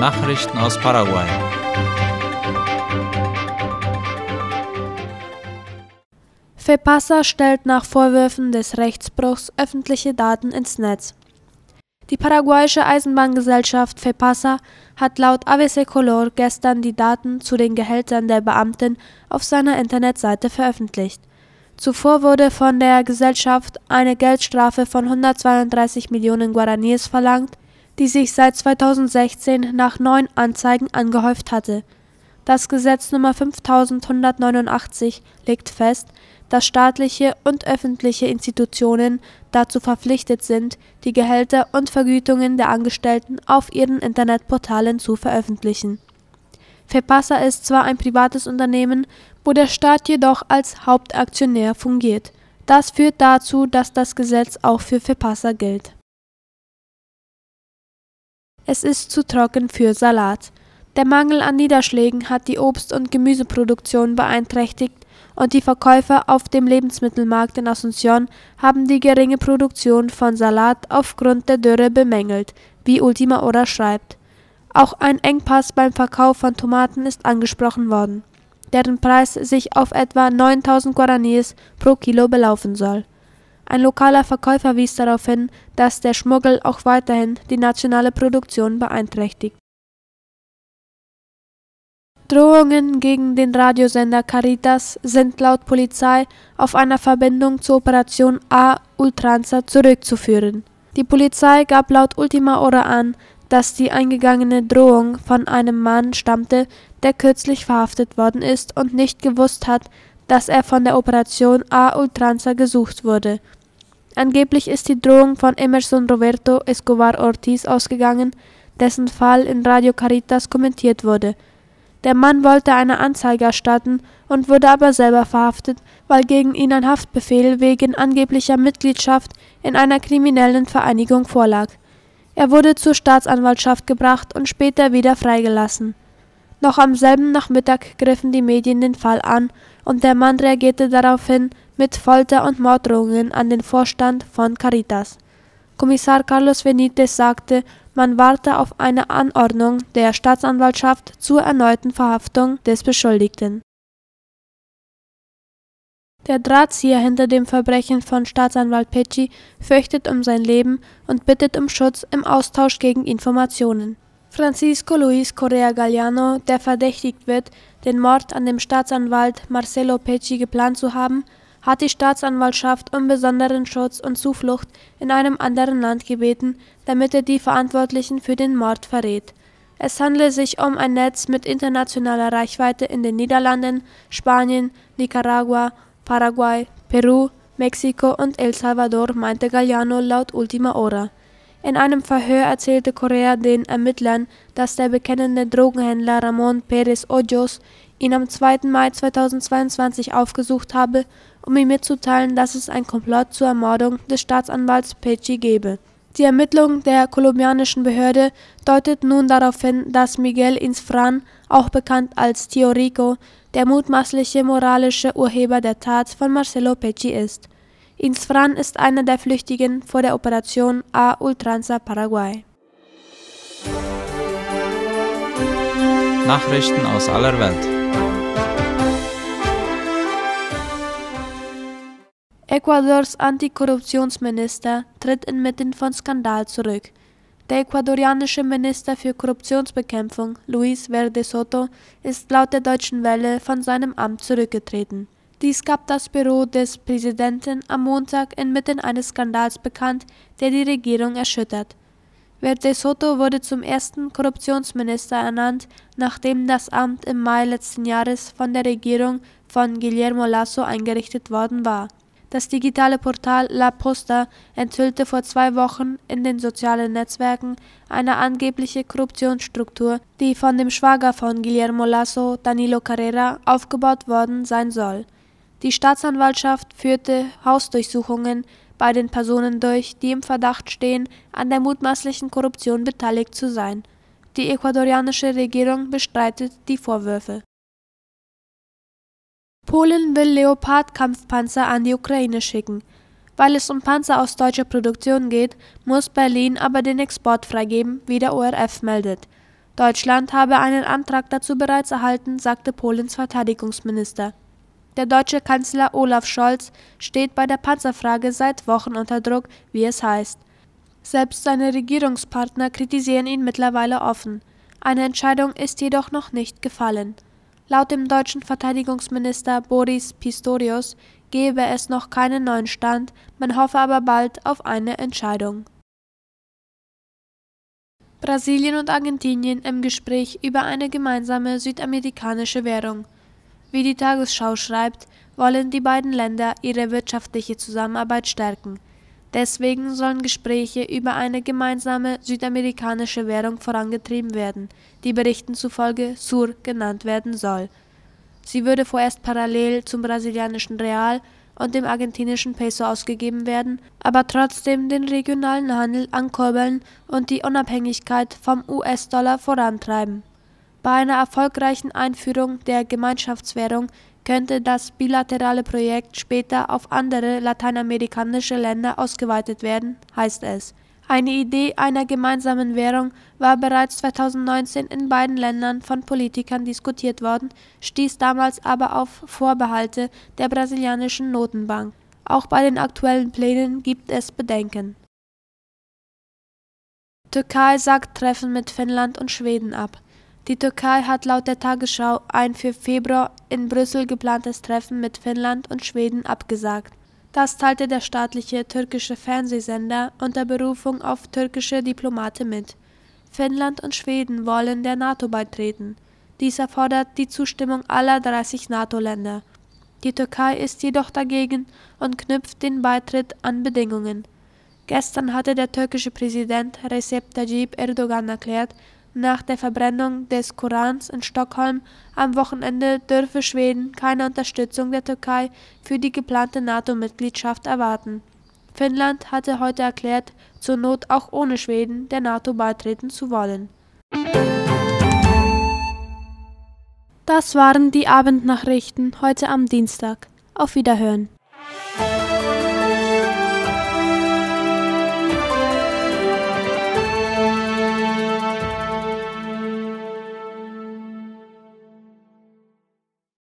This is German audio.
Nachrichten aus Paraguay. FEPASA stellt nach Vorwürfen des Rechtsbruchs öffentliche Daten ins Netz. Die paraguayische Eisenbahngesellschaft FEPASA hat laut ABC Color gestern die Daten zu den Gehältern der Beamten auf seiner Internetseite veröffentlicht. Zuvor wurde von der Gesellschaft eine Geldstrafe von 132 Millionen Guaraníes verlangt, die sich seit 2016 nach neun Anzeigen angehäuft hatte. Das Gesetz Nummer 5189 legt fest, dass staatliche und öffentliche Institutionen dazu verpflichtet sind, die Gehälter und Vergütungen der Angestellten auf ihren Internetportalen zu veröffentlichen. FEPASA ist zwar ein privates Unternehmen, wo der Staat jedoch als Hauptaktionär fungiert. Das führt dazu, dass das Gesetz auch für FEPASA gilt. Es ist zu trocken für Salat. Der Mangel an Niederschlägen hat die Obst- und Gemüseproduktion beeinträchtigt und die Verkäufer auf dem Lebensmittelmarkt in Asunción haben die geringe Produktion von Salat aufgrund der Dürre bemängelt, wie Ultima Hora schreibt. Auch ein Engpass beim Verkauf von Tomaten ist angesprochen worden, deren Preis sich auf etwa 9000 Guaraníes pro Kilo belaufen soll. Ein lokaler Verkäufer wies darauf hin, dass der Schmuggel auch weiterhin die nationale Produktion beeinträchtigt. Drohungen gegen den Radiosender Caritas sind laut Polizei auf einer Verbindung zur Operation A Ultranza zurückzuführen. Die Polizei gab laut Ultima Hora an, dass die eingegangene Drohung von einem Mann stammte, der kürzlich verhaftet worden ist und nicht gewusst hat, dass er von der Operation A Ultranza gesucht wurde. Angeblich ist die Drohung von Emerson Roberto Escobar Ortiz ausgegangen, dessen Fall in Radio Caritas kommentiert wurde – der Mann wollte eine Anzeige erstatten und wurde aber selber verhaftet, weil gegen ihn ein Haftbefehl wegen angeblicher Mitgliedschaft in einer kriminellen Vereinigung vorlag. Er wurde zur Staatsanwaltschaft gebracht und später wieder freigelassen. Noch am selben Nachmittag griffen die Medien den Fall an und der Mann reagierte daraufhin mit Folter und Morddrohungen an den Vorstand von Caritas. Kommissar Carlos Benitez sagte, man warte auf eine Anordnung der Staatsanwaltschaft zur erneuten Verhaftung des Beschuldigten. Der Drahtzieher hinter dem Verbrechen von Staatsanwalt Pecci fürchtet um sein Leben und bittet um Schutz im Austausch gegen Informationen. Francisco Luis Correa Galliano, der verdächtigt wird, den Mord an dem Staatsanwalt Marcelo Pecci geplant zu haben, hat die Staatsanwaltschaft um besonderen Schutz und Zuflucht in einem anderen Land gebeten, damit er die Verantwortlichen für den Mord verrät. Es handle sich um ein Netz mit internationaler Reichweite in den Niederlanden, Spanien, Nicaragua, Paraguay, Peru, Mexiko und El Salvador, meinte Galliano laut Ultima Hora. In einem Verhör erzählte Correa den Ermittlern, dass der bekennende Drogenhändler Ramon Pérez Hoyos ihn am 2. Mai 2022 aufgesucht habe um ihm mitzuteilen, dass es ein Komplott zur Ermordung des Staatsanwalts Pecci gebe. Die Ermittlung der kolumbianischen Behörde deutet nun darauf hin, dass Miguel Insfran, auch bekannt als Tio Rico, der mutmaßliche moralische Urheber der Tat von Marcelo Pecci ist. Insfran ist einer der Flüchtigen vor der Operation A Ultranza Paraguay. Nachrichten aus aller Welt. Ecuadors Antikorruptionsminister tritt inmitten von Skandal zurück. Der ecuadorianische Minister für Korruptionsbekämpfung, Luis Verde Soto, ist laut der Deutschen Welle von seinem Amt zurückgetreten. Dies gab das Büro des Präsidenten am Montag inmitten eines Skandals bekannt, der die Regierung erschüttert. Verde Soto wurde zum ersten Korruptionsminister ernannt, nachdem das Amt im Mai letzten Jahres von der Regierung von Guillermo Lasso eingerichtet worden war. Das digitale Portal La Posta enthüllte vor zwei Wochen in den sozialen Netzwerken eine angebliche Korruptionsstruktur, die von dem Schwager von Guillermo Lasso, Danilo Carrera, aufgebaut worden sein soll. Die Staatsanwaltschaft führte Hausdurchsuchungen bei den Personen durch, die im Verdacht stehen, an der mutmaßlichen Korruption beteiligt zu sein. Die ecuadorianische Regierung bestreitet die Vorwürfe. Polen will Leopard-Kampfpanzer an die Ukraine schicken. Weil es um Panzer aus deutscher Produktion geht, muss Berlin aber den Export freigeben, wie der ORF meldet. Deutschland habe einen Antrag dazu bereits erhalten, sagte Polens Verteidigungsminister. Der deutsche Kanzler Olaf Scholz steht bei der Panzerfrage seit Wochen unter Druck, wie es heißt. Selbst seine Regierungspartner kritisieren ihn mittlerweile offen. Eine Entscheidung ist jedoch noch nicht gefallen. Laut dem deutschen Verteidigungsminister Boris Pistorius gebe es noch keinen neuen Stand, man hoffe aber bald auf eine Entscheidung. Brasilien und Argentinien im Gespräch über eine gemeinsame südamerikanische Währung. Wie die Tagesschau schreibt, wollen die beiden Länder ihre wirtschaftliche Zusammenarbeit stärken. Deswegen sollen Gespräche über eine gemeinsame südamerikanische Währung vorangetrieben werden, die Berichten zufolge Sur genannt werden soll. Sie würde vorerst parallel zum brasilianischen Real und dem argentinischen Peso ausgegeben werden, aber trotzdem den regionalen Handel ankurbeln und die Unabhängigkeit vom US-Dollar vorantreiben. Bei einer erfolgreichen Einführung der Gemeinschaftswährung könnte das bilaterale Projekt später auf andere lateinamerikanische Länder ausgeweitet werden, heißt es. Eine Idee einer gemeinsamen Währung war bereits 2019 in beiden Ländern von Politikern diskutiert worden, stieß damals aber auf Vorbehalte der brasilianischen Notenbank. Auch bei den aktuellen Plänen gibt es Bedenken. Türkei sagt Treffen mit Finnland und Schweden ab. Die Türkei hat laut der Tagesschau ein für Februar in Brüssel geplantes Treffen mit Finnland und Schweden abgesagt. Das teilte der staatliche türkische Fernsehsender unter Berufung auf türkische Diplomate mit. Finnland und Schweden wollen der NATO beitreten. Dies erfordert die Zustimmung aller 30 NATO-Länder. Die Türkei ist jedoch dagegen und knüpft den Beitritt an Bedingungen. Gestern hatte der türkische Präsident Recep Tayyip Erdogan erklärt, nach der Verbrennung des Korans in Stockholm am Wochenende dürfe Schweden keine Unterstützung der Türkei für die geplante NATO-Mitgliedschaft erwarten. Finnland hatte heute erklärt, zur Not auch ohne Schweden der NATO beitreten zu wollen. Das waren die Abendnachrichten heute am Dienstag. Auf Wiederhören.